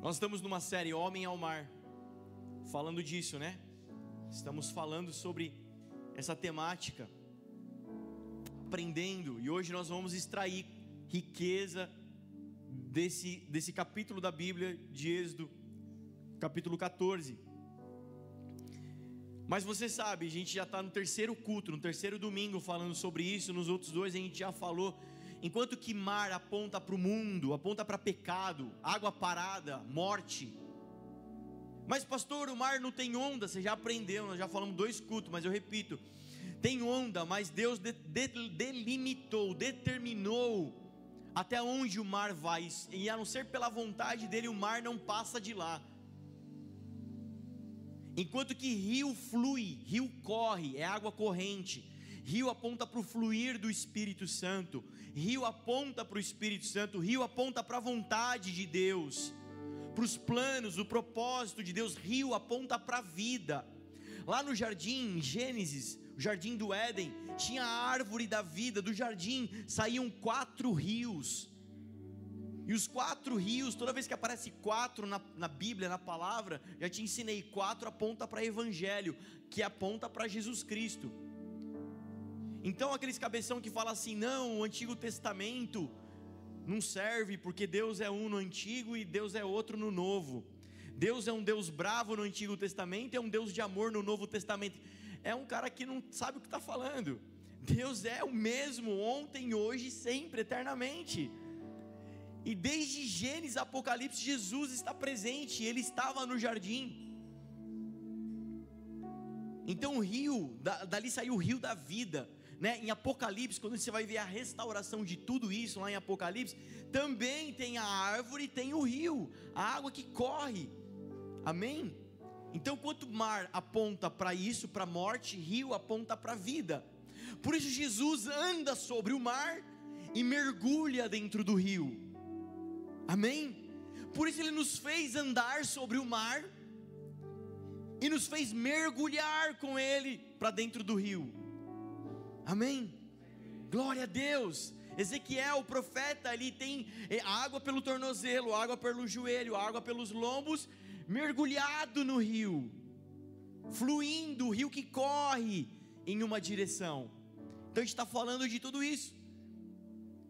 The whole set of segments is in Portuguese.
Nós estamos numa série Homem ao Mar, falando disso, né? Estamos falando sobre essa temática, aprendendo, e hoje nós vamos extrair riqueza desse, desse capítulo da Bíblia de Êxodo, capítulo 14. Mas você sabe, a gente já está no terceiro culto, no terceiro domingo falando sobre isso, nos outros dois a gente já falou. Enquanto que mar aponta para o mundo, aponta para pecado, água parada, morte. Mas, pastor, o mar não tem onda, você já aprendeu, nós já falamos dois cultos, mas eu repito: tem onda, mas Deus de, de, delimitou, determinou até onde o mar vai, e a não ser pela vontade dele, o mar não passa de lá. Enquanto que rio flui, rio corre, é água corrente. Rio aponta para o fluir do Espírito Santo. Rio aponta para o Espírito Santo. Rio aponta para a vontade de Deus, para os planos, o propósito de Deus. Rio aponta para a vida. Lá no jardim, em Gênesis, o jardim do Éden, tinha a árvore da vida. Do jardim saíam quatro rios. E os quatro rios, toda vez que aparece quatro na, na Bíblia, na palavra, já te ensinei, quatro aponta para Evangelho, que aponta para Jesus Cristo. Então aqueles cabeção que fala assim, não, o Antigo Testamento não serve porque Deus é um no Antigo e Deus é outro no Novo. Deus é um Deus bravo no Antigo Testamento e é um Deus de amor no Novo Testamento. É um cara que não sabe o que está falando. Deus é o mesmo ontem, hoje, sempre, eternamente. E desde Gênesis Apocalipse, Jesus está presente, ele estava no jardim. Então o rio, dali saiu o rio da vida. Né? Em Apocalipse, quando você vai ver a restauração de tudo isso lá em Apocalipse, também tem a árvore, tem o rio, a água que corre. Amém? Então, quanto mar aponta para isso, para a morte, rio aponta para a vida. Por isso Jesus anda sobre o mar e mergulha dentro do rio. Amém? Por isso ele nos fez andar sobre o mar e nos fez mergulhar com ele para dentro do rio. Amém? Glória a Deus. Ezequiel, o profeta, ali tem é, água pelo tornozelo, água pelo joelho, água pelos lombos, mergulhado no rio, fluindo, o rio que corre em uma direção. Então a gente está falando de tudo isso.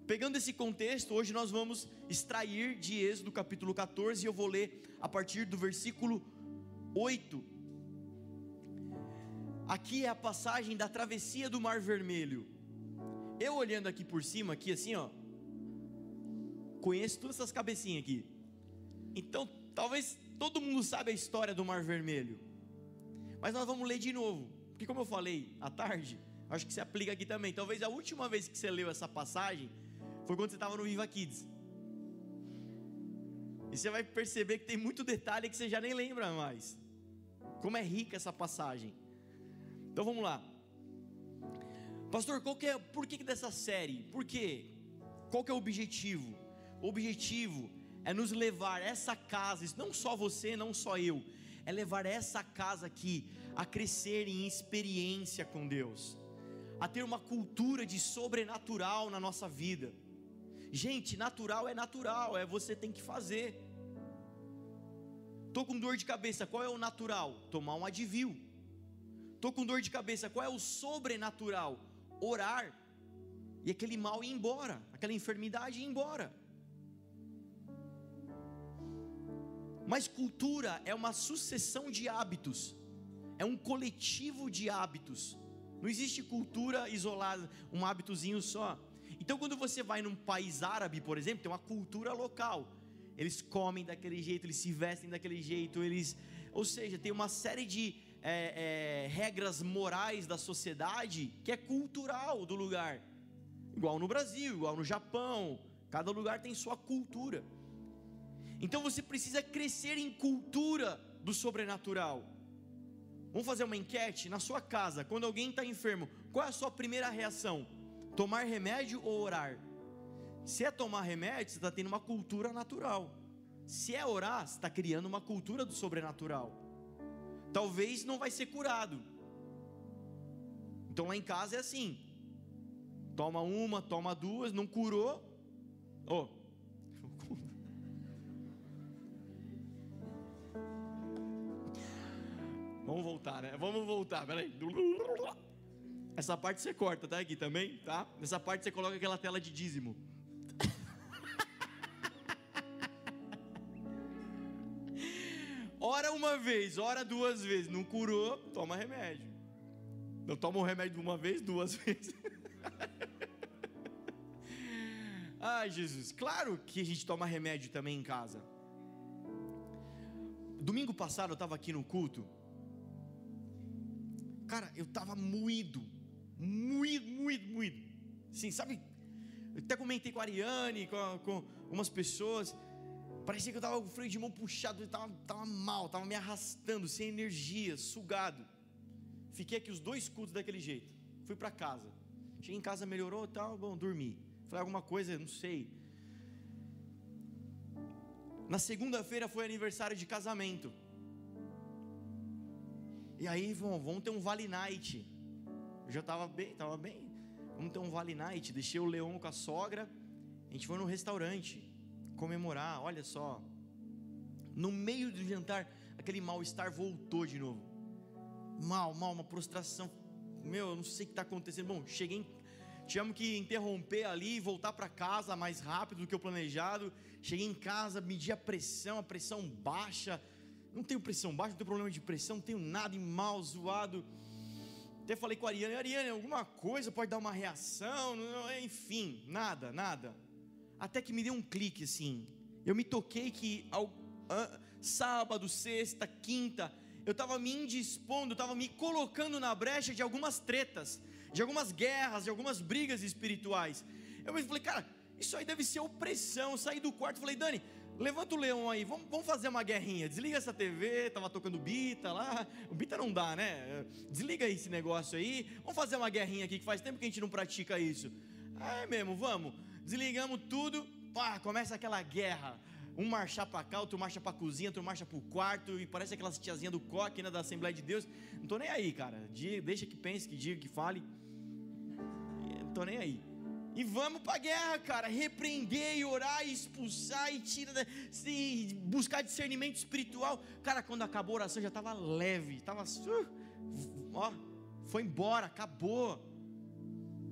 Pegando esse contexto, hoje nós vamos extrair de Êxodo capítulo 14, e eu vou ler a partir do versículo 8. Aqui é a passagem da travessia do Mar Vermelho. Eu olhando aqui por cima, aqui assim, ó, conheço todas essas cabecinhas aqui. Então, talvez todo mundo sabe a história do Mar Vermelho. Mas nós vamos ler de novo, porque como eu falei à tarde, acho que se aplica aqui também. Talvez a última vez que você leu essa passagem, foi quando você estava no Viva Kids. E você vai perceber que tem muito detalhe que você já nem lembra mais. Como é rica essa passagem. Então vamos lá. Pastor, qual que é, por que dessa série? Por quê? Qual que é o objetivo? O objetivo é nos levar essa casa, não só você, não só eu, é levar essa casa aqui a crescer em experiência com Deus, a ter uma cultura de sobrenatural na nossa vida Gente, natural é natural, é você tem que fazer. Tô com dor de cabeça, qual é o natural? Tomar um advil. Tô com dor de cabeça, qual é o sobrenatural? Orar. E aquele mal ir embora, aquela enfermidade ir embora. Mas cultura é uma sucessão de hábitos, é um coletivo de hábitos. Não existe cultura isolada, um hábitozinho só. Então, quando você vai num país árabe, por exemplo, tem uma cultura local. Eles comem daquele jeito, eles se vestem daquele jeito, eles, ou seja, tem uma série de é, é, regras morais da sociedade que é cultural do lugar. Igual no Brasil, igual no Japão. Cada lugar tem sua cultura. Então você precisa crescer em cultura do sobrenatural. Vamos fazer uma enquete na sua casa. Quando alguém está enfermo, qual é a sua primeira reação? Tomar remédio ou orar? Se é tomar remédio, você está tendo uma cultura natural. Se é orar, você está criando uma cultura do sobrenatural talvez não vai ser curado. Então lá em casa é assim: toma uma, toma duas, não curou. Oh. Vamos voltar, né? Vamos voltar, peraí. Essa parte você corta, tá aqui também, tá? Nessa parte você coloca aquela tela de dízimo. Uma vez, ora duas vezes. Não curou, toma remédio. Não toma o remédio uma vez, duas vezes. Ai, Jesus. Claro que a gente toma remédio também em casa. Domingo passado eu estava aqui no culto. Cara, eu estava moído. Moído, moído, moído. Sim, sabe? Eu até comentei com a Ariane, com, com umas pessoas. Parecia que eu estava com o freio de mão puxado, estava tava mal, estava me arrastando, sem energia, sugado. Fiquei aqui os dois cultos daquele jeito. Fui para casa. Cheguei em casa, melhorou tal, bom, dormi. Falei alguma coisa, não sei. Na segunda-feira foi aniversário de casamento. E aí, vamos, vamos ter um Vale Night. Eu já estava bem, estava bem. Vamos ter um Vale Night. Deixei o Leão com a sogra. A gente foi no restaurante comemorar. Olha só. No meio do jantar, aquele mal-estar voltou de novo. Mal, mal, uma prostração. Meu, eu não sei o que está acontecendo. Bom, cheguei em Tivemos que interromper ali e voltar para casa mais rápido do que o planejado. Cheguei em casa, medi a pressão, a pressão baixa. Não tenho pressão baixa, não tenho problema de pressão, não tenho nada em mal, zoado. Até falei com a Ariane, Ariane, alguma coisa pode dar uma reação, enfim, nada, nada. Até que me deu um clique assim. Eu me toquei que ao, sábado, sexta, quinta, eu estava me indispondo, estava me colocando na brecha de algumas tretas de algumas guerras, de algumas brigas espirituais. Eu falei, cara, isso aí deve ser opressão. Eu saí do quarto falei, Dani, levanta o leão aí, vamos, vamos fazer uma guerrinha. Desliga essa TV, tava tocando Bita lá. O Bita não dá, né? Desliga esse negócio aí. Vamos fazer uma guerrinha aqui, que faz tempo que a gente não pratica isso. É mesmo, vamos. Desligamos tudo, pá, começa aquela guerra. Um marchar para cá, outro marcha para cozinha, outro marcha para o quarto, e parece aquelas tiazinhas do coque, né, da Assembleia de Deus. Não tô nem aí, cara. Deixa que pense, que diga, que fale tô nem aí. E vamos para a guerra, cara. Repreender e orar e expulsar e tirar, e buscar discernimento espiritual. Cara, quando acabou a oração já estava leve, estava, uh, ó, foi embora, acabou,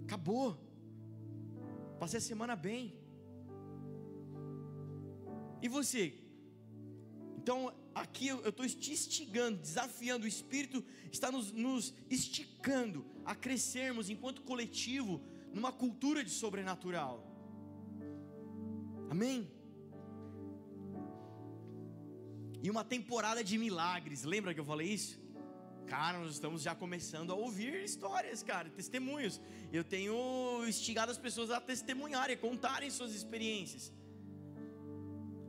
acabou. Passei a semana bem. E você? Então, aqui eu estou te instigando, desafiando, o Espírito está nos, nos esticando a crescermos enquanto coletivo numa cultura de sobrenatural. Amém? E uma temporada de milagres, lembra que eu falei isso? Cara, nós estamos já começando a ouvir histórias, cara, testemunhos. Eu tenho instigado as pessoas a testemunharem, contarem suas experiências.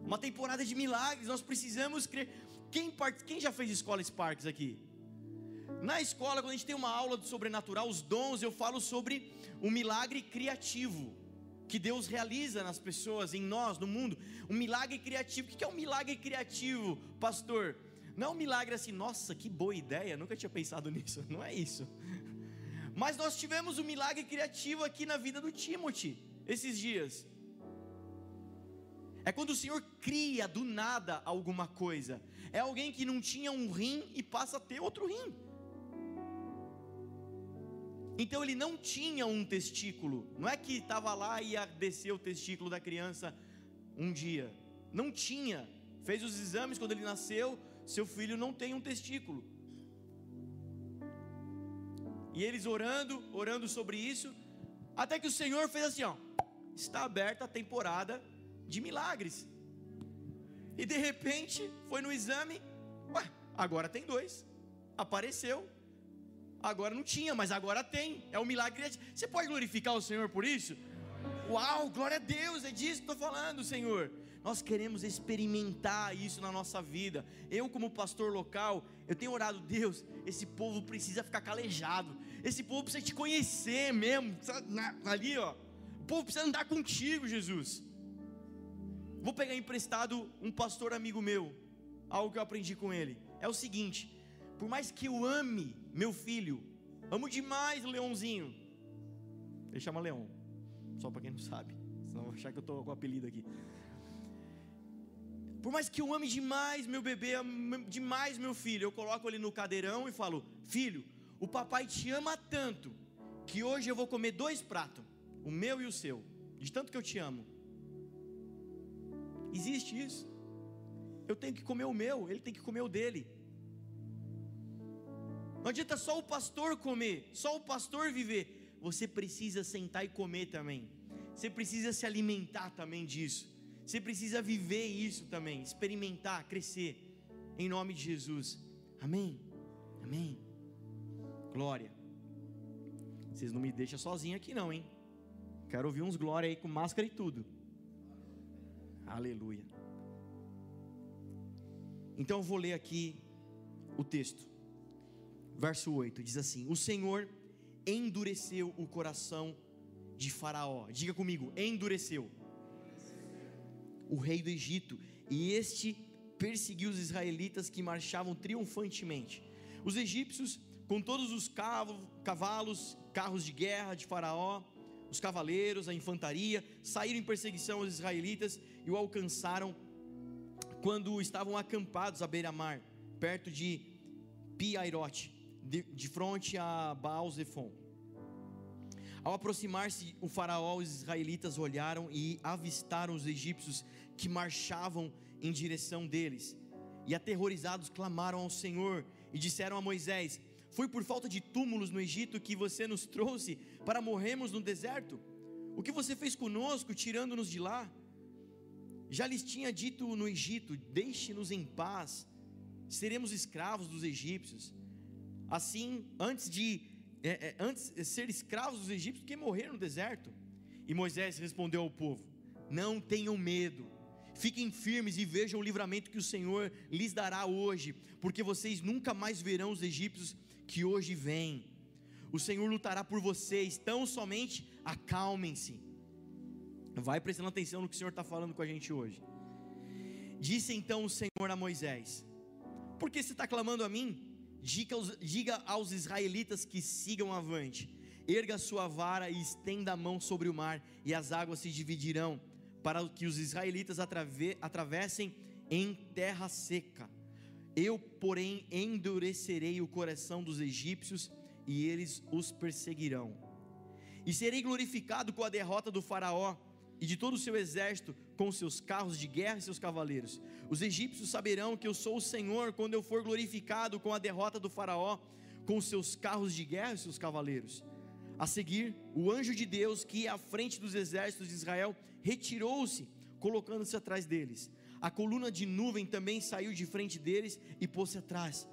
Uma temporada de milagres, nós precisamos crer. Quem, quem já fez escola Sparks aqui? Na escola, quando a gente tem uma aula do sobrenatural, os dons, eu falo sobre o milagre criativo que Deus realiza nas pessoas, em nós, no mundo. Um milagre criativo. O que é um milagre criativo, pastor? Não um milagre assim, nossa, que boa ideia, nunca tinha pensado nisso. Não é isso. Mas nós tivemos um milagre criativo aqui na vida do Timothy, esses dias. É quando o Senhor cria do nada alguma coisa. É alguém que não tinha um rim e passa a ter outro rim. Então ele não tinha um testículo. Não é que estava lá e ia descer o testículo da criança um dia. Não tinha. Fez os exames quando ele nasceu. Seu filho não tem um testículo. E eles orando, orando sobre isso, até que o Senhor fez assim: ó, está aberta a temporada de milagres. E de repente foi no exame, ué, agora tem dois. Apareceu, Agora não tinha, mas agora tem. É um milagre. Você pode glorificar o Senhor por isso? Uau, glória a Deus, é disso que estou falando, Senhor. Nós queremos experimentar isso na nossa vida. Eu, como pastor local, eu tenho orado, Deus, esse povo precisa ficar calejado. Esse povo precisa te conhecer mesmo. Ali, ó. O povo precisa andar contigo, Jesus. Vou pegar emprestado um pastor amigo meu, algo que eu aprendi com ele. É o seguinte: por mais que eu ame meu filho, amo demais o leãozinho. Ele chama Leão, só para quem não sabe, senão vou achar que eu estou com apelido aqui. Por mais que eu ame demais meu bebê, demais meu filho, eu coloco ele no cadeirão e falo: Filho, o papai te ama tanto que hoje eu vou comer dois pratos, o meu e o seu, de tanto que eu te amo. Existe isso. Eu tenho que comer o meu, ele tem que comer o dele. Não adianta só o pastor comer, só o pastor viver. Você precisa sentar e comer também. Você precisa se alimentar também disso. Você precisa viver isso também, experimentar, crescer, em nome de Jesus. Amém. Amém. Glória. Vocês não me deixam sozinho aqui, não, hein? Quero ouvir uns glória aí com máscara e tudo. Aleluia. Então eu vou ler aqui o texto. Verso 8 diz assim: O Senhor endureceu o coração de Faraó. Diga comigo, endureceu o rei do Egito, e este perseguiu os israelitas que marchavam triunfantemente. Os egípcios, com todos os cavalos, carros de guerra de Faraó, os cavaleiros, a infantaria, saíram em perseguição aos israelitas e o alcançaram quando estavam acampados à beira-mar, perto de Piairote, de, de frente a Baal-Zephon. Ao aproximar-se o faraó, os israelitas olharam e avistaram os egípcios que marchavam em direção deles. E aterrorizados clamaram ao Senhor e disseram a Moisés: Foi por falta de túmulos no Egito que você nos trouxe para morrermos no deserto? O que você fez conosco, tirando-nos de lá? Já lhes tinha dito no Egito: Deixe-nos em paz, seremos escravos dos egípcios. Assim, antes de é, é, antes de ser escravos dos egípcios que morreram no deserto. E Moisés respondeu ao povo: Não tenham medo, fiquem firmes e vejam o livramento que o Senhor lhes dará hoje, porque vocês nunca mais verão os egípcios que hoje vêm. O Senhor lutará por vocês, tão somente acalmem-se. Vai prestando atenção no que o Senhor está falando com a gente hoje. Disse então o Senhor a Moisés: Por que você está clamando a mim? Diga aos, diga aos israelitas que sigam avante. Erga sua vara e estenda a mão sobre o mar, e as águas se dividirão, para que os israelitas atrave, atravessem em terra seca. Eu, porém, endurecerei o coração dos egípcios, e eles os perseguirão. E serei glorificado com a derrota do Faraó e de todo o seu exército, com seus carros de guerra e seus cavaleiros. Os egípcios saberão que eu sou o Senhor quando eu for glorificado com a derrota do Faraó, com seus carros de guerra e seus cavaleiros. A seguir, o anjo de Deus, que ia à frente dos exércitos de Israel, retirou-se, colocando-se atrás deles. A coluna de nuvem também saiu de frente deles e pôs-se atrás,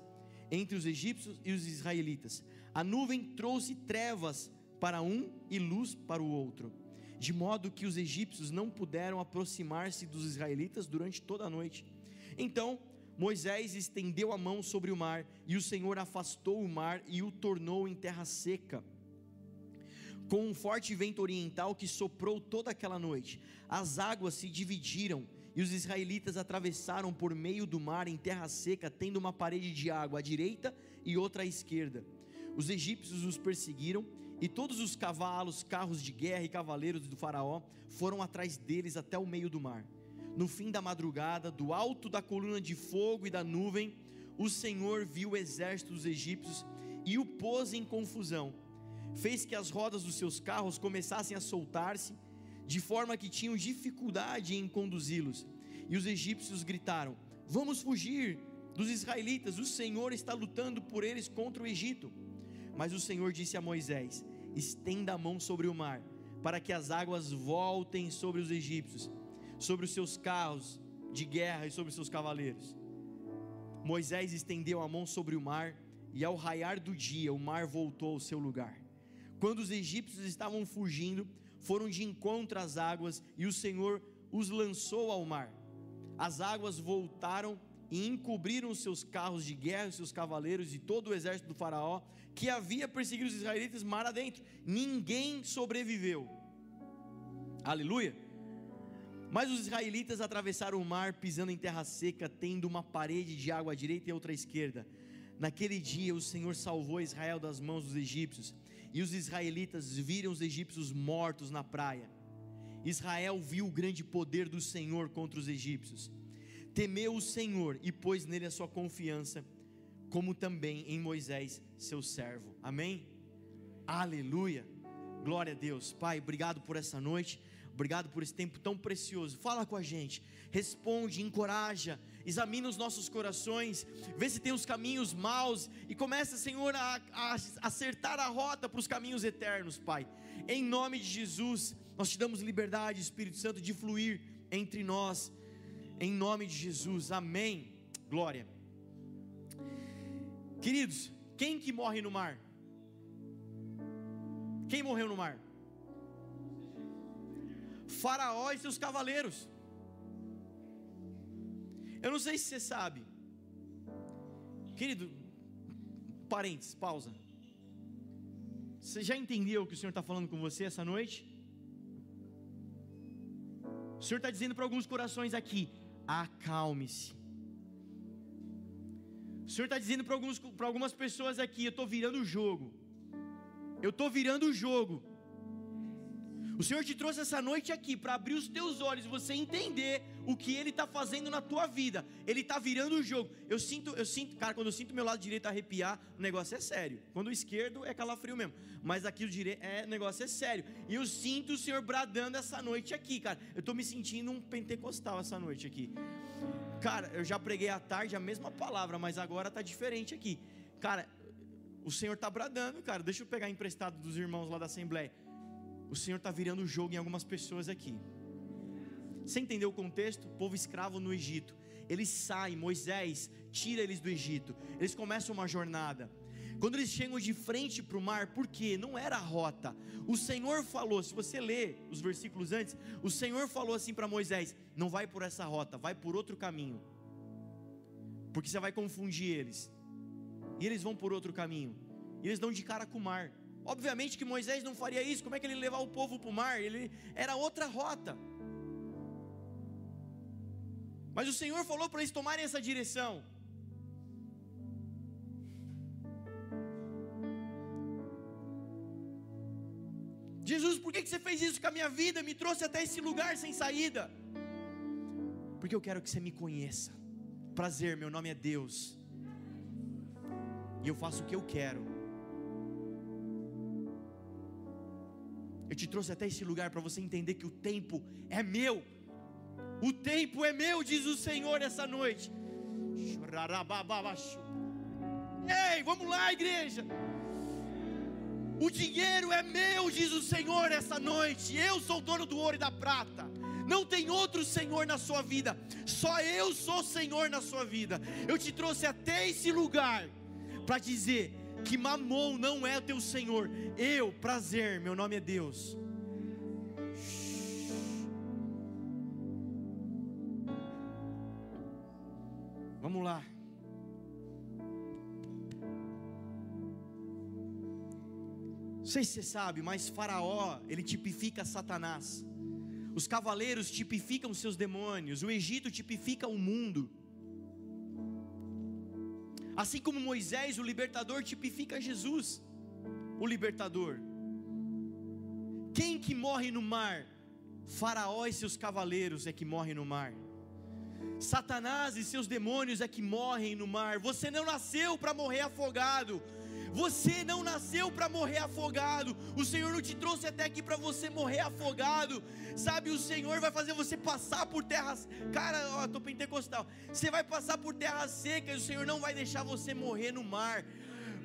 entre os egípcios e os israelitas. A nuvem trouxe trevas para um e luz para o outro de modo que os egípcios não puderam aproximar-se dos israelitas durante toda a noite. Então Moisés estendeu a mão sobre o mar, e o Senhor afastou o mar e o tornou em terra seca. Com um forte vento oriental que soprou toda aquela noite, as águas se dividiram e os israelitas atravessaram por meio do mar em terra seca, tendo uma parede de água à direita e outra à esquerda. Os egípcios os perseguiram e todos os cavalos, carros de guerra e cavaleiros do Faraó foram atrás deles até o meio do mar. No fim da madrugada, do alto da coluna de fogo e da nuvem, o Senhor viu o exército dos egípcios e o pôs em confusão. Fez que as rodas dos seus carros começassem a soltar-se, de forma que tinham dificuldade em conduzi-los. E os egípcios gritaram: Vamos fugir dos israelitas, o Senhor está lutando por eles contra o Egito. Mas o Senhor disse a Moisés: Estenda a mão sobre o mar, para que as águas voltem sobre os egípcios, sobre os seus carros de guerra e sobre os seus cavaleiros. Moisés estendeu a mão sobre o mar, e ao raiar do dia, o mar voltou ao seu lugar. Quando os egípcios estavam fugindo, foram de encontro às águas, e o Senhor os lançou ao mar. As águas voltaram e encobriram os seus carros de guerra, seus cavaleiros e todo o exército do Faraó, que havia perseguido os israelitas mar adentro. Ninguém sobreviveu. Aleluia. Mas os israelitas atravessaram o mar pisando em terra seca, tendo uma parede de água à direita e outra à esquerda. Naquele dia o Senhor salvou Israel das mãos dos egípcios, e os israelitas viram os egípcios mortos na praia. Israel viu o grande poder do Senhor contra os egípcios. Temeu o Senhor e pôs nele a sua confiança, como também em Moisés, seu servo. Amém? Aleluia. Glória a Deus. Pai, obrigado por essa noite. Obrigado por esse tempo tão precioso. Fala com a gente, responde, encoraja, examina os nossos corações, vê se tem os caminhos maus e começa, Senhor, a, a acertar a rota para os caminhos eternos, Pai. Em nome de Jesus, nós te damos liberdade, Espírito Santo, de fluir entre nós. Em nome de Jesus, amém. Glória. Queridos, quem que morre no mar? Quem morreu no mar? Faraó e seus cavaleiros. Eu não sei se você sabe, querido, parentes, pausa. Você já entendeu o que o Senhor está falando com você essa noite? O Senhor está dizendo para alguns corações aqui: acalme-se. O Senhor está dizendo para algumas pessoas aqui: eu estou virando o jogo. Eu estou virando o jogo. O Senhor te trouxe essa noite aqui para abrir os teus olhos você entender o que Ele está fazendo na tua vida. Ele está virando o jogo. Eu sinto, eu sinto, cara, quando eu sinto meu lado direito arrepiar, o negócio é sério. Quando o esquerdo é calafrio mesmo, mas aqui o direito é, o negócio é sério. E eu sinto o Senhor bradando essa noite aqui, cara. Eu estou me sentindo um pentecostal essa noite aqui. Cara, eu já preguei à tarde a mesma palavra, mas agora está diferente aqui. Cara, o Senhor está bradando, cara. Deixa eu pegar emprestado dos irmãos lá da Assembleia o Senhor está virando o jogo em algumas pessoas aqui. Você entendeu o contexto? Povo escravo no Egito. Eles saem, Moisés tira eles do Egito. Eles começam uma jornada. Quando eles chegam de frente para o mar, por quê? Não era a rota. O Senhor falou, se você ler os versículos antes, o Senhor falou assim para Moisés: não vai por essa rota, vai por outro caminho. Porque você vai confundir eles. E eles vão por outro caminho. E eles dão de cara com o mar. Obviamente que Moisés não faria isso. Como é que ele levar o povo para o mar? Ele era outra rota. Mas o Senhor falou para eles tomarem essa direção. Jesus, por que você fez isso com a minha vida? Me trouxe até esse lugar sem saída. Porque eu quero que você me conheça. Prazer, meu nome é Deus. E eu faço o que eu quero. Eu te trouxe até esse lugar para você entender que o tempo é meu. O tempo é meu, diz o Senhor essa noite. Ei, vamos lá, igreja. O dinheiro é meu, diz o Senhor essa noite. Eu sou dono do ouro e da prata. Não tem outro Senhor na sua vida. Só eu sou Senhor na sua vida. Eu te trouxe até esse lugar para dizer que mamon não é o teu Senhor. Eu, prazer, meu nome é Deus. Vamos lá. Não sei se você sabe, mas Faraó, ele tipifica Satanás. Os cavaleiros tipificam seus demônios. O Egito tipifica o mundo. Assim como Moisés, o libertador, tipifica Jesus, o libertador. Quem que morre no mar? Faraó e seus cavaleiros é que morrem no mar. Satanás e seus demônios é que morrem no mar. Você não nasceu para morrer afogado. Você não nasceu para morrer afogado. O Senhor não te trouxe até aqui para você morrer afogado. Sabe, o Senhor vai fazer você passar por terras. Cara, ó, tô pentecostal. Você vai passar por terras secas. O Senhor não vai deixar você morrer no mar.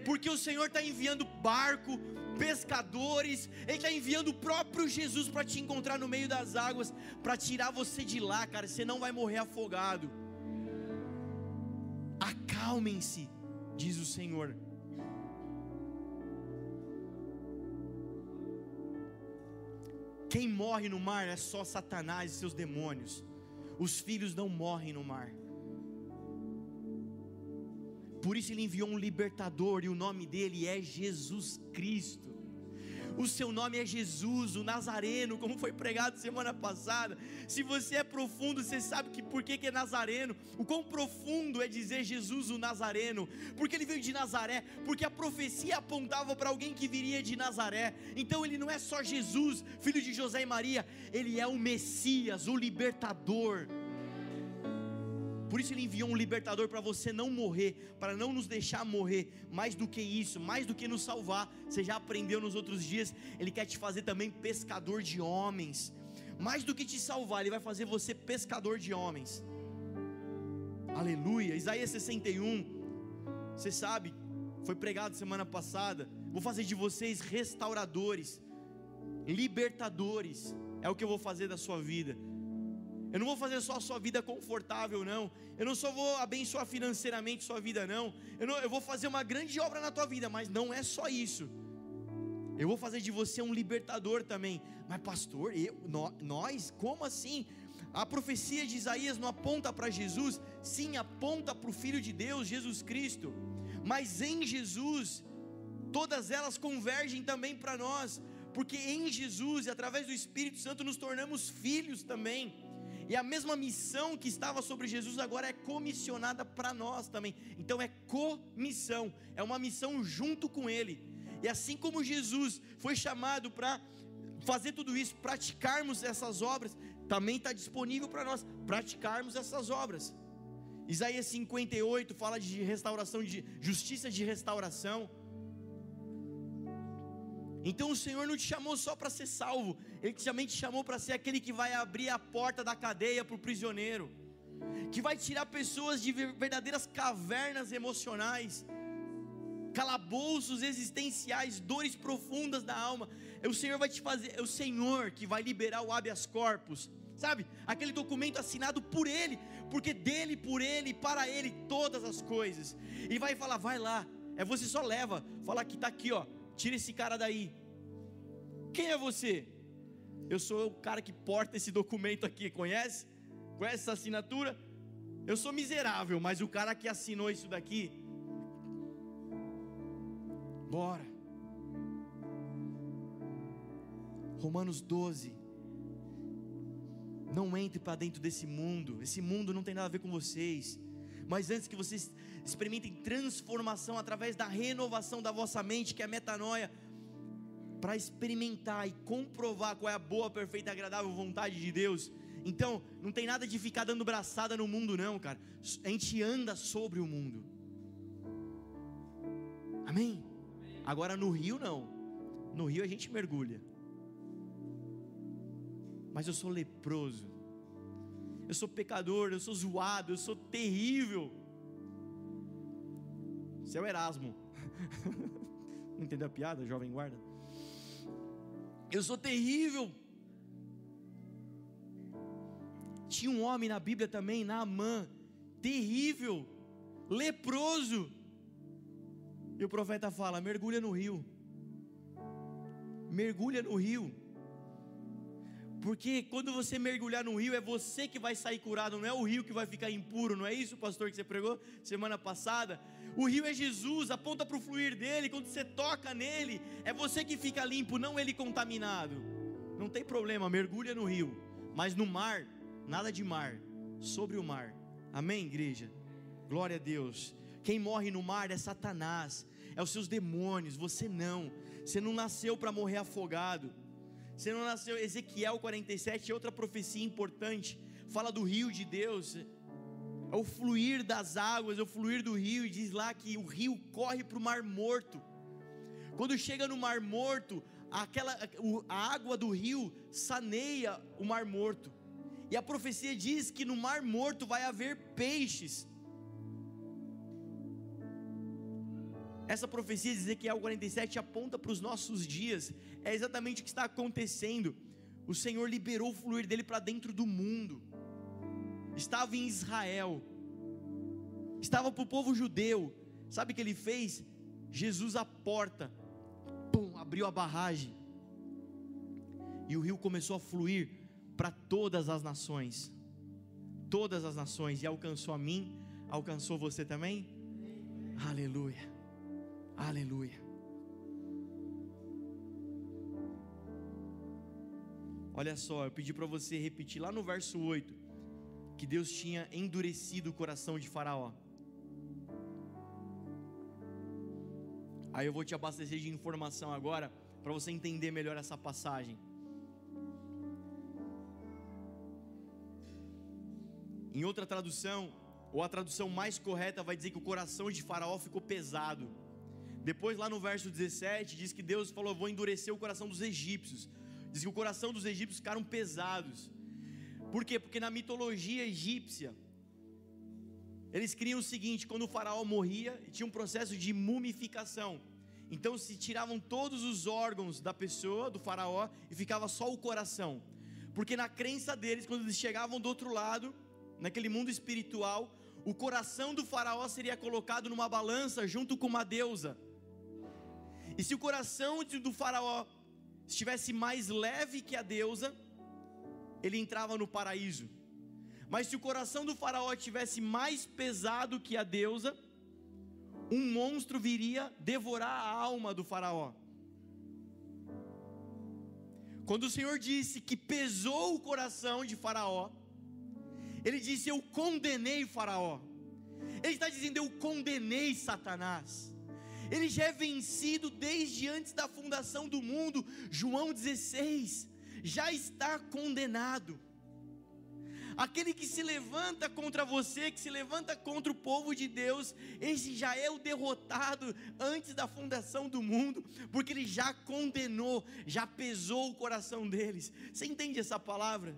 Porque o Senhor está enviando barco, pescadores, Ele está enviando o próprio Jesus para te encontrar no meio das águas, para tirar você de lá, cara. Você não vai morrer afogado. Acalmem-se, diz o Senhor. Quem morre no mar é só Satanás e seus demônios. Os filhos não morrem no mar. Por isso ele enviou um libertador e o nome dele é Jesus Cristo. O seu nome é Jesus, o Nazareno, como foi pregado semana passada. Se você é profundo, você sabe que por que, que é Nazareno. O quão profundo é dizer Jesus, o Nazareno. Porque ele veio de Nazaré, porque a profecia apontava para alguém que viria de Nazaré. Então ele não é só Jesus, filho de José e Maria, ele é o Messias, o libertador. Por isso ele enviou um libertador para você não morrer, para não nos deixar morrer. Mais do que isso, mais do que nos salvar, você já aprendeu nos outros dias, ele quer te fazer também pescador de homens. Mais do que te salvar, ele vai fazer você pescador de homens. Aleluia. Isaías 61. Você sabe, foi pregado semana passada. Vou fazer de vocês restauradores, libertadores. É o que eu vou fazer da sua vida. Eu não vou fazer só a sua vida confortável, não. Eu não só vou abençoar financeiramente sua vida, não. Eu, não. eu vou fazer uma grande obra na tua vida, mas não é só isso. Eu vou fazer de você um libertador também. Mas, pastor, eu, nós? Como assim? A profecia de Isaías não aponta para Jesus, sim, aponta para o Filho de Deus, Jesus Cristo. Mas em Jesus, todas elas convergem também para nós, porque em Jesus e através do Espírito Santo nos tornamos filhos também. E a mesma missão que estava sobre Jesus agora é comissionada para nós também. Então é comissão, é uma missão junto com Ele. E assim como Jesus foi chamado para fazer tudo isso, praticarmos essas obras, também está disponível para nós praticarmos essas obras. Isaías 58 fala de restauração, de justiça de restauração. Então o Senhor não te chamou só para ser salvo, Ele também te chamou para ser aquele que vai abrir a porta da cadeia para o prisioneiro, que vai tirar pessoas de verdadeiras cavernas emocionais, calabouços existenciais, dores profundas da alma. O Senhor vai te fazer, é o Senhor que vai liberar o habeas corpus, sabe? Aquele documento assinado por Ele, porque dele, por Ele, para Ele todas as coisas. E vai falar, vai lá. É você só leva, fala que está aqui, ó Tira esse cara daí. Quem é você? Eu sou o cara que porta esse documento aqui, conhece? Conhece essa assinatura? Eu sou miserável, mas o cara que assinou isso daqui. Bora. Romanos 12. Não entre para dentro desse mundo. Esse mundo não tem nada a ver com vocês. Mas antes que vocês experimentem transformação através da renovação da vossa mente, que é metanoia, para experimentar e comprovar qual é a boa, perfeita e agradável vontade de Deus. Então, não tem nada de ficar dando braçada no mundo, não, cara. A gente anda sobre o mundo. Amém? Agora no rio, não. No rio a gente mergulha. Mas eu sou leproso. Eu sou pecador, eu sou zoado, eu sou terrível. Você é o Erasmo. Não entendeu a piada, jovem guarda? Eu sou terrível. Tinha um homem na Bíblia também, Naamã, terrível, leproso. E o profeta fala: mergulha no rio. Mergulha no rio. Porque quando você mergulhar no rio, é você que vai sair curado, não é o rio que vai ficar impuro, não é isso, pastor, que você pregou semana passada? O rio é Jesus, aponta para o fluir dele, quando você toca nele, é você que fica limpo, não ele contaminado. Não tem problema, mergulha no rio, mas no mar, nada de mar, sobre o mar. Amém, igreja? Glória a Deus. Quem morre no mar é Satanás, é os seus demônios, você não. Você não nasceu para morrer afogado. Você não nasceu. Ezequiel 47 é outra profecia importante. Fala do rio de Deus. É o fluir das águas, é o fluir do rio. E diz lá que o rio corre para o mar morto. Quando chega no mar morto, aquela, a água do rio saneia o mar morto. E a profecia diz que no mar morto vai haver peixes. Essa profecia de Ezequiel 47 aponta para os nossos dias, é exatamente o que está acontecendo. O Senhor liberou o fluir dele para dentro do mundo, estava em Israel, estava para o povo judeu, sabe o que ele fez? Jesus a porta, pum, abriu a barragem, e o rio começou a fluir para todas as nações, todas as nações, e alcançou a mim, alcançou você também? Aleluia. Aleluia. Olha só, eu pedi para você repetir lá no verso 8 que Deus tinha endurecido o coração de Faraó. Aí eu vou te abastecer de informação agora para você entender melhor essa passagem. Em outra tradução, ou a tradução mais correta vai dizer que o coração de Faraó ficou pesado. Depois, lá no verso 17, diz que Deus falou: Vou endurecer o coração dos egípcios. Diz que o coração dos egípcios ficaram pesados. Por quê? Porque na mitologia egípcia, eles criam o seguinte: quando o faraó morria, tinha um processo de mumificação. Então se tiravam todos os órgãos da pessoa, do faraó, e ficava só o coração. Porque na crença deles, quando eles chegavam do outro lado, naquele mundo espiritual, o coração do faraó seria colocado numa balança junto com uma deusa. E se o coração do faraó estivesse mais leve que a deusa, ele entrava no paraíso. Mas se o coração do faraó tivesse mais pesado que a deusa, um monstro viria devorar a alma do faraó. Quando o Senhor disse que pesou o coração de Faraó, ele disse: Eu condenei Faraó. Ele está dizendo: Eu condenei Satanás. Ele já é vencido desde antes da fundação do mundo. João 16 já está condenado. Aquele que se levanta contra você, que se levanta contra o povo de Deus, esse já é o derrotado antes da fundação do mundo, porque ele já condenou, já pesou o coração deles. Você entende essa palavra?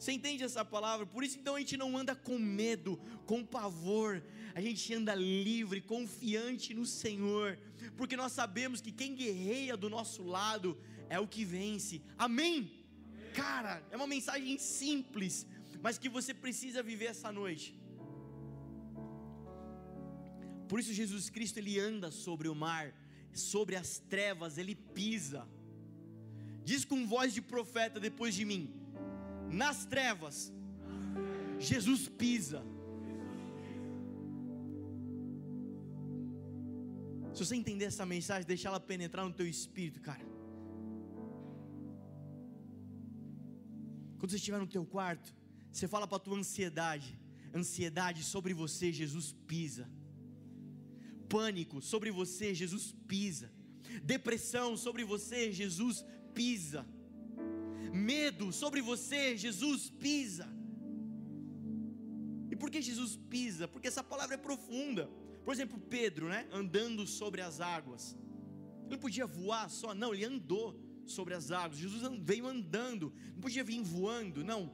Você entende essa palavra? Por isso então a gente não anda com medo, com pavor, a gente anda livre, confiante no Senhor, porque nós sabemos que quem guerreia do nosso lado é o que vence. Amém? Cara, é uma mensagem simples, mas que você precisa viver essa noite. Por isso Jesus Cristo ele anda sobre o mar, sobre as trevas, ele pisa. Diz com voz de profeta depois de mim: nas trevas, Jesus pisa. Se você entender essa mensagem, deixar ela penetrar no teu espírito, cara. Quando você estiver no teu quarto, você fala para tua ansiedade, ansiedade sobre você, Jesus pisa. Pânico sobre você, Jesus pisa. Depressão sobre você, Jesus pisa. Medo sobre você, Jesus pisa. E por que Jesus pisa? Porque essa palavra é profunda. Por exemplo, Pedro, né, andando sobre as águas. Ele podia voar só, não, ele andou sobre as águas. Jesus veio andando, não podia vir voando, não.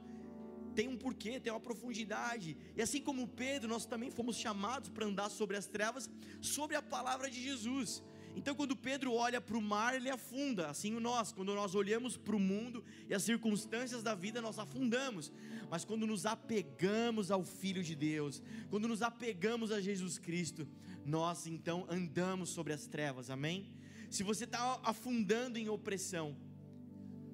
Tem um porquê, tem uma profundidade. E assim como Pedro, nós também fomos chamados para andar sobre as trevas, sobre a palavra de Jesus. Então, quando Pedro olha para o mar, ele afunda. Assim nós, quando nós olhamos para o mundo e as circunstâncias da vida, nós afundamos. Mas quando nos apegamos ao Filho de Deus, quando nos apegamos a Jesus Cristo, nós então andamos sobre as trevas. Amém? se você está afundando em opressão,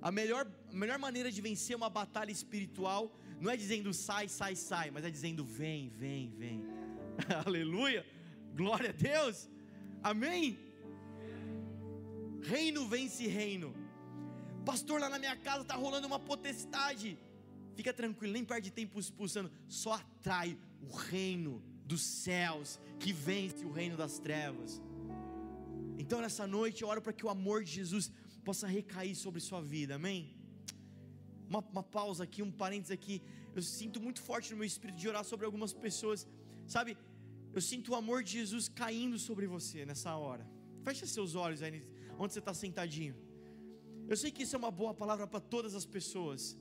a melhor, a melhor maneira de vencer uma batalha espiritual não é dizendo sai, sai, sai, mas é dizendo vem, vem, vem. Aleluia, glória a Deus, amém. Reino vence reino. Pastor, lá na minha casa está rolando uma potestade. Fica tranquilo, nem perde tempo expulsando, só atrai o reino dos céus que vence o reino das trevas. Então nessa noite eu oro para que o amor de Jesus possa recair sobre sua vida, amém? Uma, uma, pausa aqui, um parênteses aqui. Eu sinto muito forte no meu espírito de orar sobre algumas pessoas, sabe? Eu sinto o amor de Jesus caindo sobre você nessa hora. Feche seus olhos aí, onde você está sentadinho. Eu sei que isso é uma boa palavra para todas as pessoas,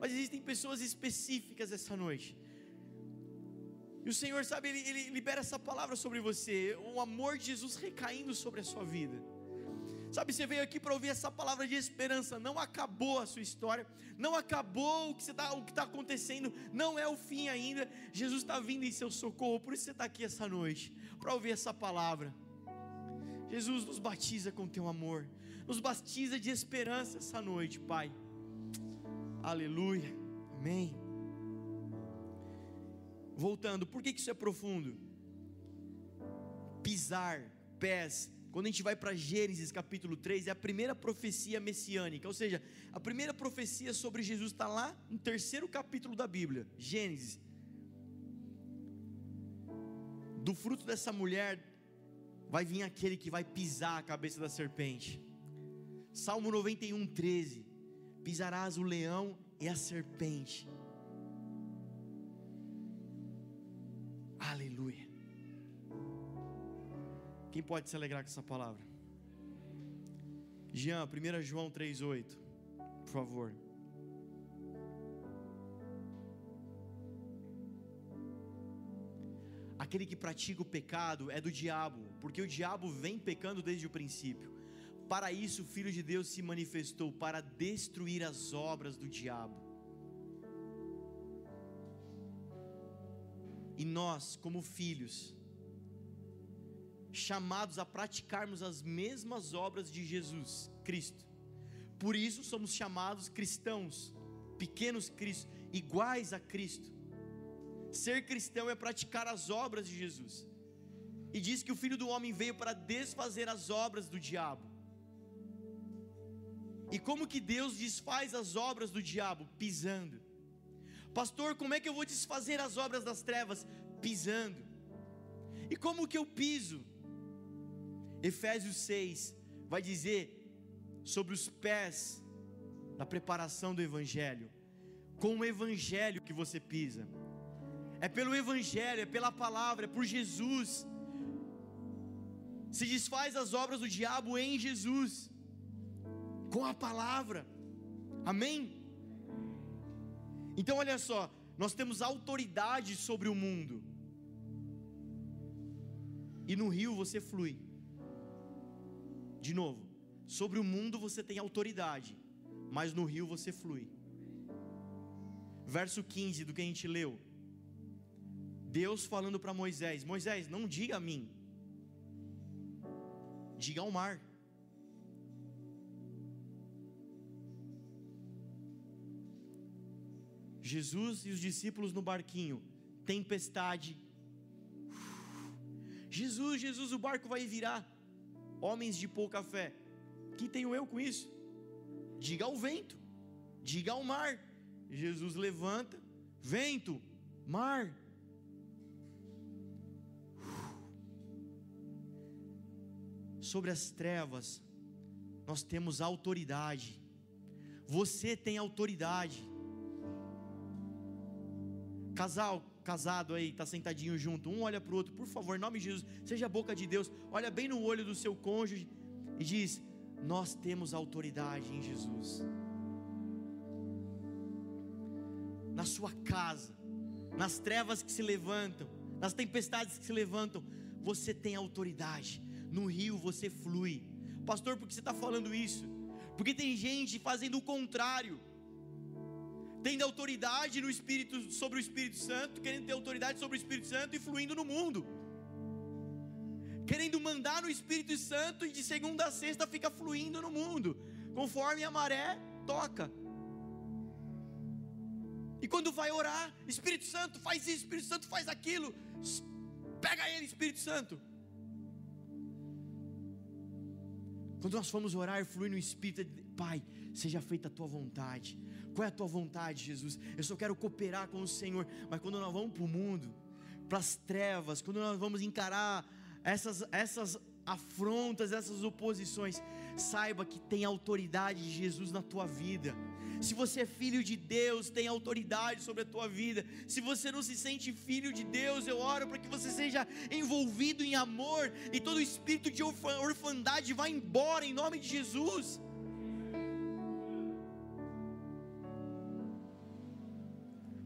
mas existem pessoas específicas essa noite e o Senhor, sabe, ele, ele libera essa palavra sobre você, o amor de Jesus recaindo sobre a sua vida. Sabe, você veio aqui para ouvir essa palavra de esperança. Não acabou a sua história, não acabou o que está tá acontecendo, não é o fim ainda. Jesus está vindo em seu socorro, por isso você está aqui essa noite, para ouvir essa palavra. Jesus nos batiza com teu amor, nos batiza de esperança essa noite, Pai. Aleluia, amém. Voltando, por que isso é profundo? Pisar, pés. Quando a gente vai para Gênesis capítulo 3, é a primeira profecia messiânica, ou seja, a primeira profecia sobre Jesus está lá no terceiro capítulo da Bíblia, Gênesis. Do fruto dessa mulher vai vir aquele que vai pisar a cabeça da serpente. Salmo 91, 13: Pisarás o leão e a serpente. Aleluia. Quem pode se alegrar com essa palavra? Jean, 1 João 3,8, por favor. Aquele que pratica o pecado é do diabo, porque o diabo vem pecando desde o princípio. Para isso, o Filho de Deus se manifestou para destruir as obras do diabo. E nós, como filhos, chamados a praticarmos as mesmas obras de Jesus Cristo. Por isso somos chamados cristãos, pequenos cristos, iguais a Cristo. Ser cristão é praticar as obras de Jesus. E diz que o Filho do Homem veio para desfazer as obras do diabo. E como que Deus desfaz as obras do diabo? Pisando. Pastor, como é que eu vou desfazer as obras das trevas? Pisando. E como que eu piso? Efésios 6 vai dizer sobre os pés da preparação do Evangelho, com o Evangelho que você pisa, é pelo Evangelho, é pela palavra, é por Jesus. Se desfaz as obras do diabo em Jesus, com a palavra, amém? Então olha só, nós temos autoridade sobre o mundo, e no rio você flui. De novo, sobre o mundo você tem autoridade, mas no rio você flui. Verso 15 do que a gente leu. Deus falando para Moisés: Moisés, não diga a mim, diga ao mar. Jesus e os discípulos no barquinho, tempestade. Jesus, Jesus, o barco vai virar homens de pouca fé. Que tenho eu com isso? Diga ao vento, diga ao mar. Jesus levanta, vento, mar. Sobre as trevas, nós temos autoridade. Você tem autoridade. Casal, casado aí, está sentadinho junto, um olha para o outro, por favor, em nome de Jesus, seja a boca de Deus, olha bem no olho do seu cônjuge e diz: Nós temos autoridade em Jesus. Na sua casa, nas trevas que se levantam, nas tempestades que se levantam, você tem autoridade. No rio você flui, pastor, por que você está falando isso? Porque tem gente fazendo o contrário tendo autoridade no Espírito, sobre o Espírito Santo, querendo ter autoridade sobre o Espírito Santo e fluindo no mundo, querendo mandar no Espírito Santo e de segunda a sexta fica fluindo no mundo, conforme a maré toca. E quando vai orar, Espírito Santo faz isso, Espírito Santo faz aquilo, pega ele, Espírito Santo. Quando nós formos orar fluir no Espírito, Pai, seja feita a tua vontade qual é a tua vontade, Jesus? Eu só quero cooperar com o Senhor. Mas quando nós vamos para o mundo, para as trevas, quando nós vamos encarar essas, essas afrontas, essas oposições, saiba que tem autoridade de Jesus na tua vida. Se você é filho de Deus, tem autoridade sobre a tua vida. Se você não se sente filho de Deus, eu oro para que você seja envolvido em amor e todo espírito de orfandade vá embora em nome de Jesus.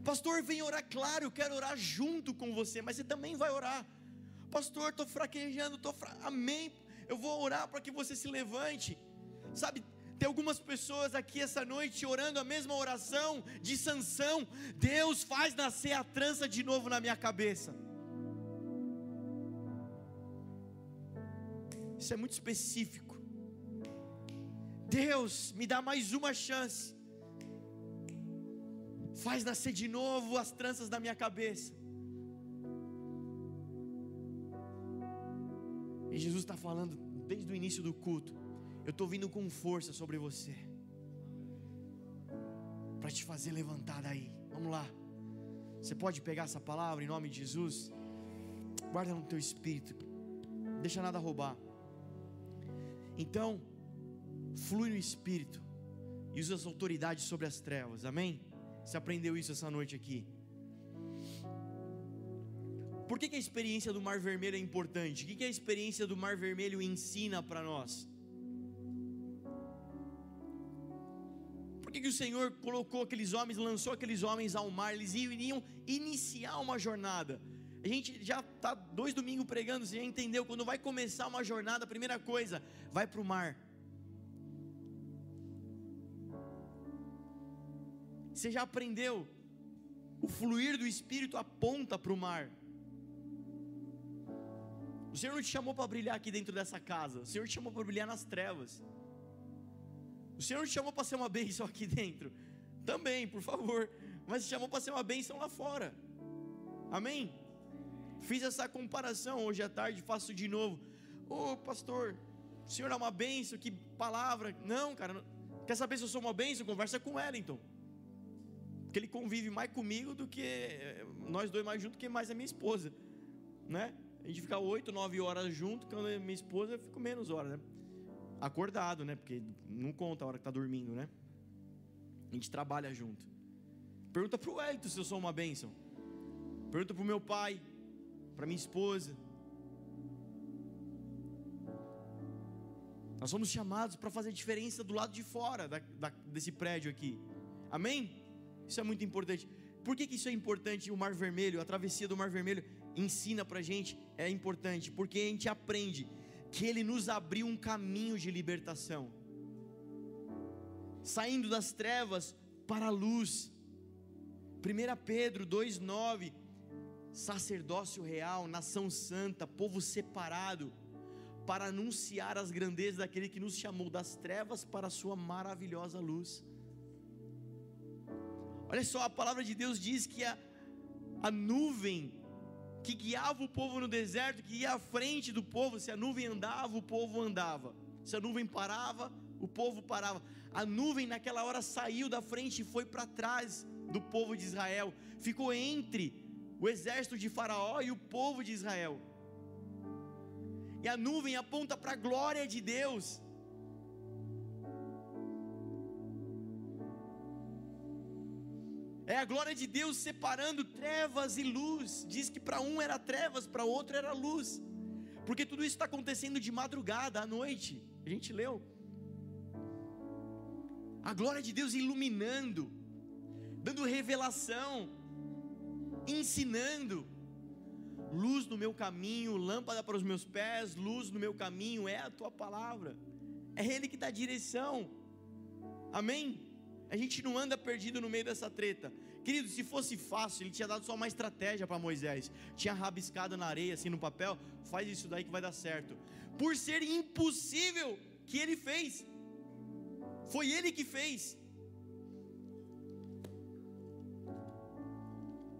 Pastor, vem orar, claro, eu quero orar junto com você, mas você também vai orar. Pastor, estou fraquejando, estou fra... amém. Eu vou orar para que você se levante. Sabe, tem algumas pessoas aqui essa noite orando a mesma oração de Sansão. Deus faz nascer a trança de novo na minha cabeça. Isso é muito específico. Deus me dá mais uma chance faz nascer de novo as tranças da minha cabeça. E Jesus está falando desde o início do culto. Eu estou vindo com força sobre você, para te fazer levantar daí. Vamos lá. Você pode pegar essa palavra em nome de Jesus? Guarda no teu espírito. Deixa nada roubar. Então, flui no espírito e usa as autoridades sobre as trevas. Amém? Você aprendeu isso essa noite aqui. Por que, que a experiência do Mar Vermelho é importante? O que, que a experiência do Mar Vermelho ensina para nós? Por que, que o Senhor colocou aqueles homens, lançou aqueles homens ao mar? Eles iriam iniciar uma jornada. A gente já está dois domingos pregando, você já entendeu? Quando vai começar uma jornada, a primeira coisa, vai para o mar. Você já aprendeu? O fluir do Espírito aponta para o mar. O Senhor não te chamou para brilhar aqui dentro dessa casa. O Senhor te chamou para brilhar nas trevas. O Senhor não te chamou para ser uma bênção aqui dentro. Também, por favor. Mas te chamou para ser uma bênção lá fora. Amém? Fiz essa comparação hoje à tarde, faço de novo. Ô oh, pastor, o senhor é uma bênção, que palavra. Não, cara, quer saber se eu sou uma bênção? Conversa com Wellington. Porque ele convive mais comigo do que eh, nós dois mais juntos que mais a minha esposa, né? A gente fica oito, nove horas junto, quando minha esposa eu fico menos horas, né? Acordado, né? Porque não conta a hora que tá dormindo, né? A gente trabalha junto. Pergunta pro Wellington se eu sou uma bênção. Pergunta pro meu pai, para minha esposa. Nós somos chamados para fazer diferença do lado de fora da, da, desse prédio aqui. Amém? Isso é muito importante. Por que, que isso é importante? O Mar Vermelho, a travessia do Mar Vermelho ensina para gente, é importante, porque a gente aprende que Ele nos abriu um caminho de libertação, saindo das trevas para a luz. 1 Pedro 2,9: sacerdócio real, nação santa, povo separado, para anunciar as grandezas daquele que nos chamou das trevas para a sua maravilhosa luz. Olha só, a palavra de Deus diz que a, a nuvem que guiava o povo no deserto, que ia à frente do povo, se a nuvem andava, o povo andava, se a nuvem parava, o povo parava. A nuvem naquela hora saiu da frente e foi para trás do povo de Israel, ficou entre o exército de Faraó e o povo de Israel. E a nuvem aponta para a glória de Deus. É a glória de Deus separando trevas e luz. Diz que para um era trevas, para outro era luz. Porque tudo isso está acontecendo de madrugada, à noite. A gente leu. A glória de Deus iluminando, dando revelação, ensinando. Luz no meu caminho, lâmpada para os meus pés, luz no meu caminho, é a tua palavra. É Ele que dá direção. Amém? A gente não anda perdido no meio dessa treta. Querido, se fosse fácil, ele tinha dado só uma estratégia para Moisés. Tinha rabiscado na areia, assim no papel. Faz isso daí que vai dar certo. Por ser impossível que ele fez. Foi ele que fez.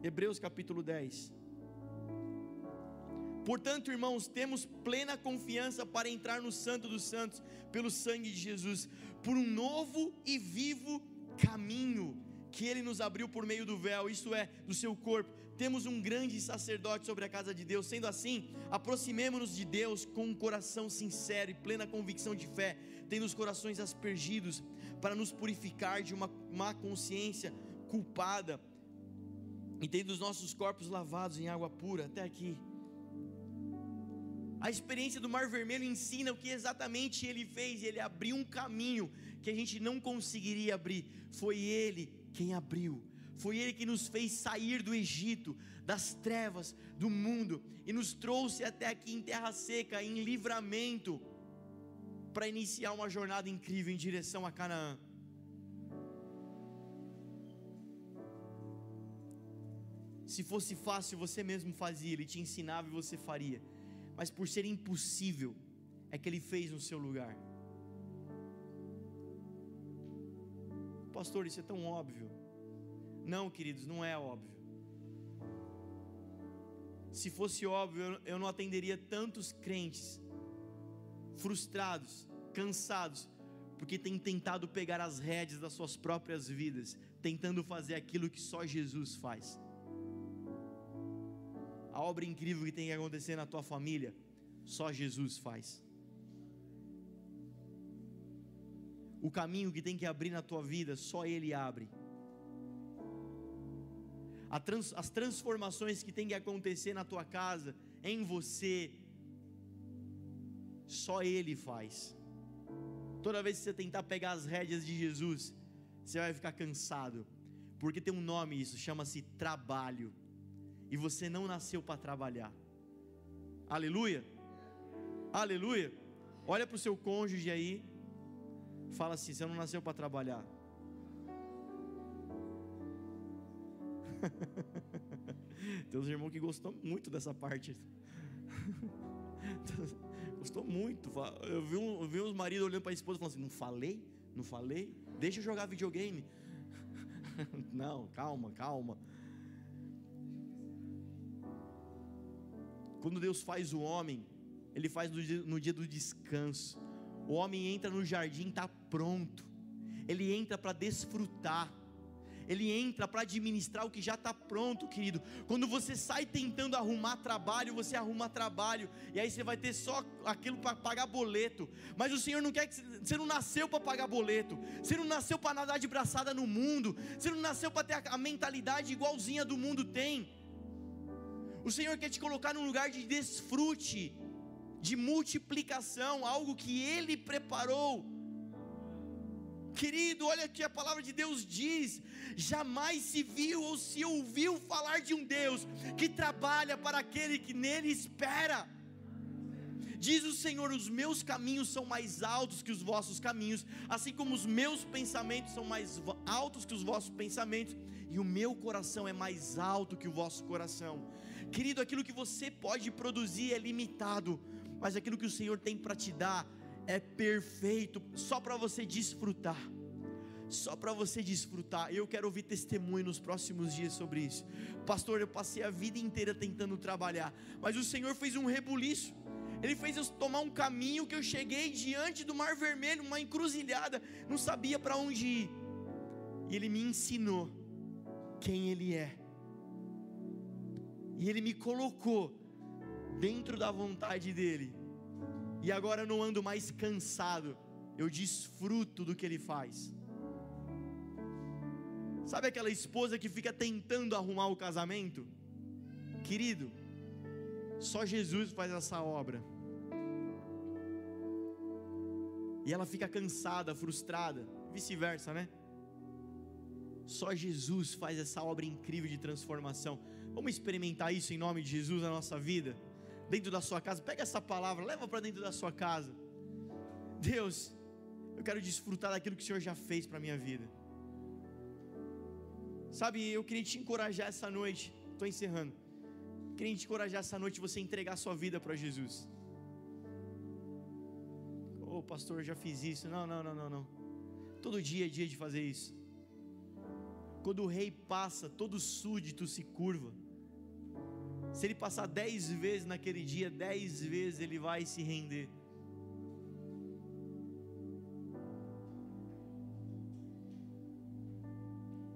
Hebreus capítulo 10. Portanto, irmãos, temos plena confiança para entrar no Santo dos Santos pelo sangue de Jesus, por um novo e vivo caminho que ele nos abriu por meio do véu, isto é, do seu corpo. Temos um grande sacerdote sobre a casa de Deus. Sendo assim, aproximemo-nos de Deus com um coração sincero e plena convicção de fé, tendo os corações aspergidos para nos purificar de uma má consciência culpada e tendo os nossos corpos lavados em água pura. Até aqui. A experiência do Mar Vermelho ensina o que exatamente ele fez. Ele abriu um caminho que a gente não conseguiria abrir. Foi ele quem abriu. Foi ele que nos fez sair do Egito, das trevas do mundo e nos trouxe até aqui em terra seca, em livramento, para iniciar uma jornada incrível em direção a Canaã. Se fosse fácil, você mesmo fazia, ele te ensinava e você faria mas por ser impossível, é que Ele fez no seu lugar. Pastor, isso é tão óbvio. Não, queridos, não é óbvio. Se fosse óbvio, eu não atenderia tantos crentes frustrados, cansados, porque têm tentado pegar as rédeas das suas próprias vidas, tentando fazer aquilo que só Jesus faz a obra incrível que tem que acontecer na tua família, só Jesus faz. O caminho que tem que abrir na tua vida, só Ele abre. as transformações que tem que acontecer na tua casa, em você, só Ele faz. Toda vez que você tentar pegar as rédeas de Jesus, você vai ficar cansado, porque tem um nome isso, chama-se trabalho, e você não nasceu para trabalhar. Aleluia, aleluia. Olha para o seu cônjuge aí, fala assim: você não nasceu para trabalhar. Tem uns irmãos que gostou muito dessa parte. Gostou muito. Eu vi, um, eu vi uns maridos olhando para a esposa falando assim: Não falei? Não falei? Deixa eu jogar videogame. Não, calma, calma. Quando Deus faz o homem, Ele faz no dia, no dia do descanso. O homem entra no jardim, está pronto. Ele entra para desfrutar ele entra para administrar o que já está pronto, querido. Quando você sai tentando arrumar trabalho, você arruma trabalho, e aí você vai ter só aquilo para pagar boleto. Mas o Senhor não quer que você não nasceu para pagar boleto, você não nasceu para nadar de braçada no mundo, você não nasceu para ter a, a mentalidade igualzinha do mundo tem. O Senhor quer te colocar num lugar de desfrute, de multiplicação, algo que Ele preparou Querido, olha que a palavra de Deus diz: jamais se viu ou se ouviu falar de um Deus que trabalha para aquele que nele espera. Diz o Senhor: os meus caminhos são mais altos que os vossos caminhos, assim como os meus pensamentos são mais altos que os vossos pensamentos, e o meu coração é mais alto que o vosso coração. Querido, aquilo que você pode produzir é limitado, mas aquilo que o Senhor tem para te dar é perfeito, só para você desfrutar. Só para você desfrutar. Eu quero ouvir testemunho nos próximos dias sobre isso. Pastor, eu passei a vida inteira tentando trabalhar, mas o Senhor fez um rebuliço. Ele fez eu tomar um caminho que eu cheguei diante do Mar Vermelho, uma encruzilhada, não sabia para onde ir. E Ele me ensinou quem Ele é. E Ele me colocou dentro da vontade dEle e agora eu não ando mais cansado, eu desfruto do que Ele faz. Sabe aquela esposa que fica tentando arrumar o casamento? Querido, só Jesus faz essa obra. E ela fica cansada, frustrada, vice-versa, né? Só Jesus faz essa obra incrível de transformação. Vamos experimentar isso em nome de Jesus na nossa vida? dentro da sua casa. Pega essa palavra, leva para dentro da sua casa. Deus, eu quero desfrutar daquilo que o Senhor já fez para minha vida. Sabe, eu queria te encorajar essa noite. Estou encerrando. Queria te encorajar essa noite você entregar sua vida para Jesus. Oh, pastor, eu já fiz isso. Não, não, não, não, não. Todo dia é dia de fazer isso. Quando o rei passa, todo súdito se curva. Se ele passar dez vezes naquele dia, dez vezes ele vai se render.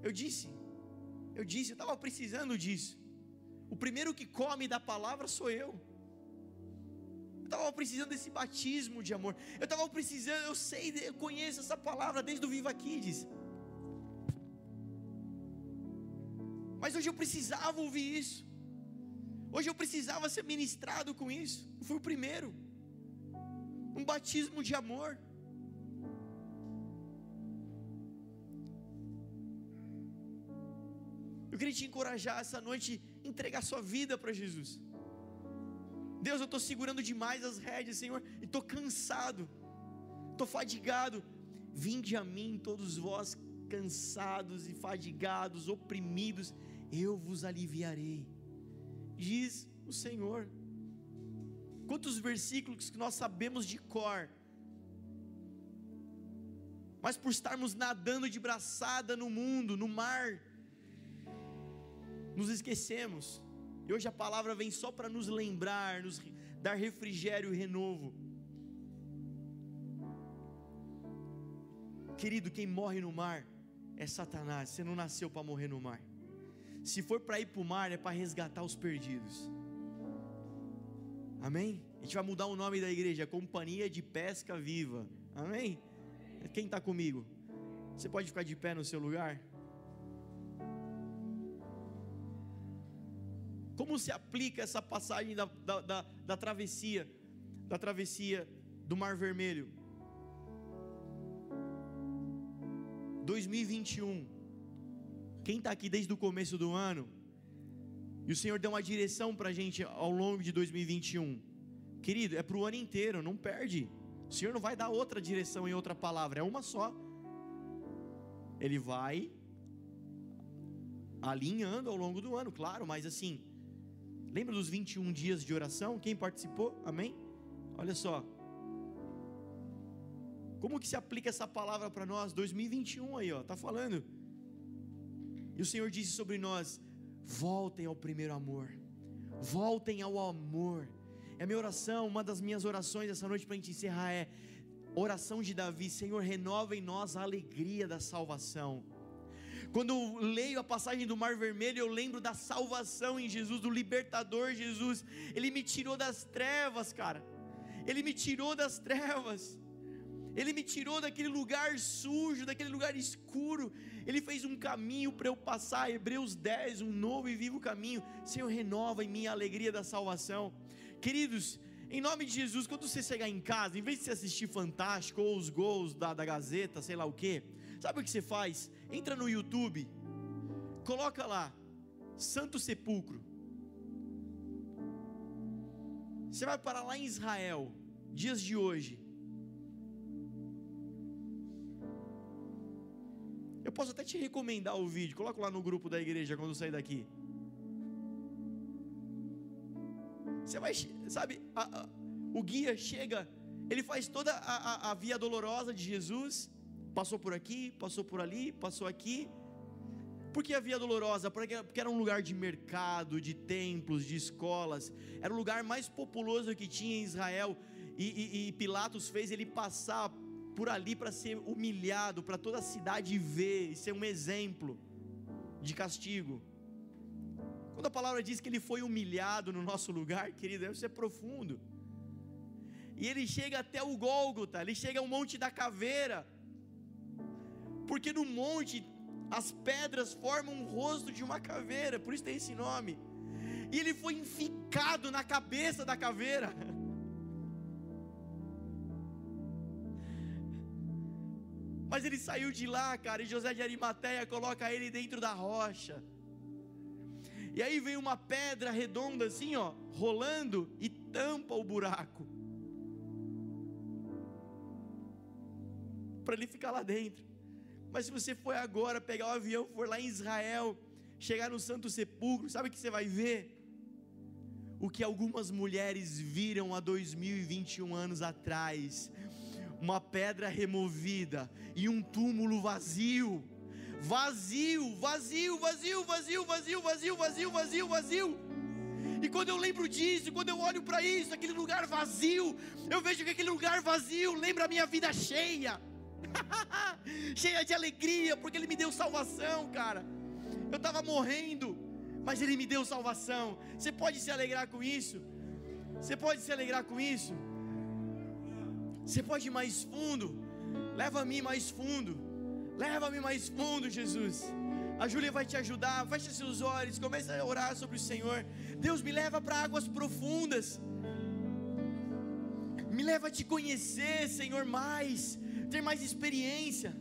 Eu disse, eu disse, eu estava precisando disso. O primeiro que come da palavra sou eu. Eu estava precisando desse batismo de amor. Eu estava precisando, eu sei, eu conheço essa palavra desde o Viva Kids. Mas hoje eu precisava ouvir isso. Hoje eu precisava ser ministrado com isso. Eu fui o primeiro. Um batismo de amor. Eu queria te encorajar essa noite, entregar sua vida para Jesus. Deus, eu estou segurando demais as rédeas, Senhor, e estou cansado, estou fadigado. Vinde a mim, todos vós cansados e fadigados, oprimidos, eu vos aliviarei diz o Senhor. Quantos versículos que nós sabemos de cor, mas por estarmos nadando de braçada no mundo, no mar, nos esquecemos. E hoje a palavra vem só para nos lembrar, nos dar refrigério e renovo. Querido, quem morre no mar é Satanás. Você não nasceu para morrer no mar. Se for para ir para o mar, é para resgatar os perdidos. Amém? A gente vai mudar o nome da igreja, Companhia de Pesca Viva. Amém? Quem está comigo? Você pode ficar de pé no seu lugar? Como se aplica essa passagem da, da, da, da travessia, da travessia do Mar Vermelho? 2021. Quem está aqui desde o começo do ano, e o Senhor deu uma direção para a gente ao longo de 2021. Querido, é para o ano inteiro, não perde. O Senhor não vai dar outra direção em outra palavra, é uma só. Ele vai alinhando ao longo do ano, claro, mas assim, lembra dos 21 dias de oração? Quem participou? Amém? Olha só. Como que se aplica essa palavra para nós? 2021 aí, ó, tá falando. E o Senhor disse sobre nós: voltem ao primeiro amor, voltem ao amor. É a minha oração, uma das minhas orações essa noite para a gente encerrar é oração de Davi: Senhor, renova em nós a alegria da salvação. Quando leio a passagem do Mar Vermelho, eu lembro da salvação em Jesus, do libertador Jesus. Ele me tirou das trevas, cara. Ele me tirou das trevas. Ele me tirou daquele lugar sujo, daquele lugar escuro. Ele fez um caminho para eu passar. Hebreus 10, um novo e vivo caminho. Senhor, renova em mim a alegria da salvação. Queridos, em nome de Jesus, quando você chegar em casa, em vez de você assistir Fantástico ou os gols da, da Gazeta, sei lá o que, sabe o que você faz? Entra no YouTube, coloca lá, Santo Sepulcro. Você vai parar lá em Israel, dias de hoje. Eu posso até te recomendar o vídeo, coloca lá no grupo da igreja quando sair daqui. Você vai, sabe, a, a, o guia chega, ele faz toda a, a, via dolorosa de Jesus, passou por aqui, passou por ali, passou aqui. Por que a via dolorosa? Porque, porque era um lugar de mercado, de templos, de escolas, era o lugar mais populoso que tinha em Israel. E, e, e Pilatos fez ele passar por ali para ser humilhado, para toda a cidade ver e ser um exemplo de castigo. Quando a palavra diz que ele foi humilhado no nosso lugar, querido, isso é profundo. E ele chega até o Gólgota, ele chega ao Monte da Caveira, porque no monte as pedras formam o rosto de uma caveira, por isso tem esse nome. E ele foi enficado na cabeça da caveira. Mas ele saiu de lá, cara, e José de Arimateia coloca ele dentro da rocha. E aí vem uma pedra redonda assim, ó, rolando e tampa o buraco. Para ele ficar lá dentro. Mas se você for agora pegar o avião, for lá em Israel, chegar no Santo Sepulcro, sabe o que você vai ver? O que algumas mulheres viram há 2021 anos atrás uma pedra removida e um túmulo vazio. Vazio, vazio, vazio, vazio, vazio, vazio, vazio, vazio, vazio. E quando eu lembro disso, quando eu olho para isso, aquele lugar vazio, eu vejo que aquele lugar vazio lembra a minha vida cheia. cheia de alegria, porque ele me deu salvação, cara. Eu estava morrendo, mas ele me deu salvação. Você pode se alegrar com isso? Você pode se alegrar com isso? Você pode ir mais fundo. Leva-me mais fundo. Leva-me mais fundo, Jesus. A Júlia vai te ajudar. Feche seus olhos. Comece a orar sobre o Senhor. Deus me leva para águas profundas. Me leva a te conhecer, Senhor, mais. Ter mais experiência